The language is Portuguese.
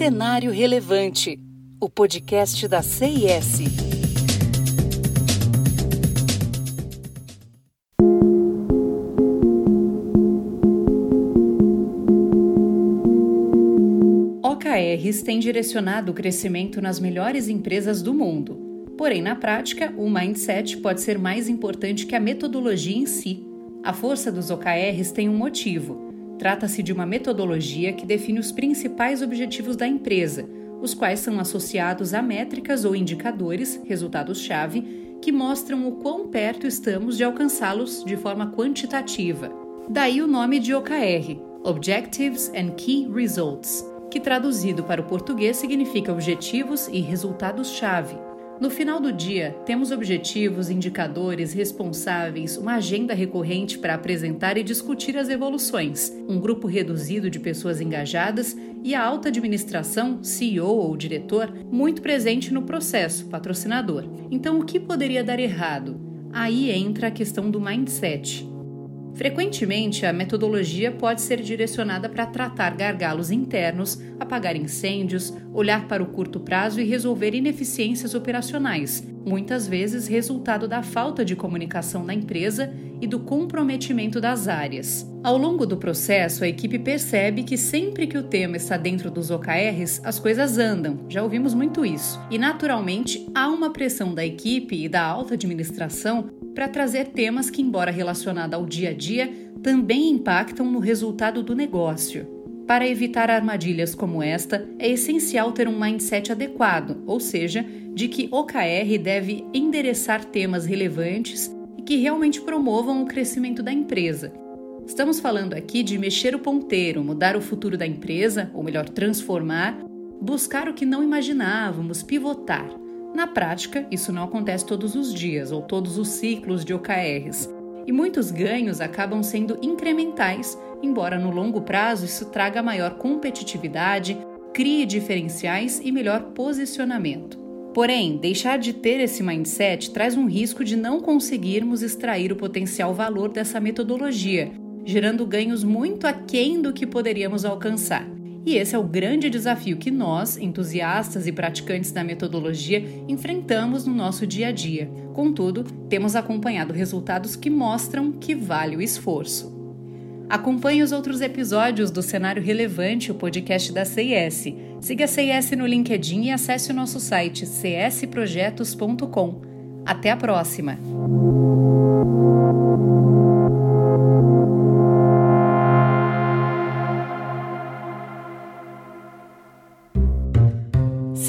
Cenário Relevante, o podcast da CIS. OKRs têm direcionado o crescimento nas melhores empresas do mundo. Porém, na prática, o mindset pode ser mais importante que a metodologia em si. A força dos OKRs tem um motivo Trata-se de uma metodologia que define os principais objetivos da empresa, os quais são associados a métricas ou indicadores, resultados-chave, que mostram o quão perto estamos de alcançá-los de forma quantitativa. Daí o nome de OKR, Objectives and Key Results, que traduzido para o português significa objetivos e resultados-chave no final do dia, temos objetivos, indicadores, responsáveis, uma agenda recorrente para apresentar e discutir as evoluções, um grupo reduzido de pessoas engajadas e a alta administração, CEO ou diretor, muito presente no processo, patrocinador. Então, o que poderia dar errado? Aí entra a questão do mindset. Frequentemente, a metodologia pode ser direcionada para tratar gargalos internos, apagar incêndios, olhar para o curto prazo e resolver ineficiências operacionais, muitas vezes resultado da falta de comunicação da empresa e do comprometimento das áreas. Ao longo do processo, a equipe percebe que sempre que o tema está dentro dos OKRs, as coisas andam, já ouvimos muito isso. E naturalmente há uma pressão da equipe e da alta administração para trazer temas que, embora relacionados ao dia a dia, também impactam no resultado do negócio. Para evitar armadilhas como esta, é essencial ter um mindset adequado, ou seja, de que OKR deve endereçar temas relevantes e que realmente promovam o crescimento da empresa. Estamos falando aqui de mexer o ponteiro, mudar o futuro da empresa, ou melhor, transformar, buscar o que não imaginávamos, pivotar. Na prática, isso não acontece todos os dias ou todos os ciclos de OKRs, e muitos ganhos acabam sendo incrementais, embora no longo prazo isso traga maior competitividade, crie diferenciais e melhor posicionamento. Porém, deixar de ter esse mindset traz um risco de não conseguirmos extrair o potencial valor dessa metodologia, gerando ganhos muito aquém do que poderíamos alcançar. E esse é o grande desafio que nós, entusiastas e praticantes da metodologia, enfrentamos no nosso dia a dia. Contudo, temos acompanhado resultados que mostram que vale o esforço. Acompanhe os outros episódios do Cenário Relevante, o podcast da CIS. Siga a CIS no LinkedIn e acesse o nosso site csprojetos.com. Até a próxima!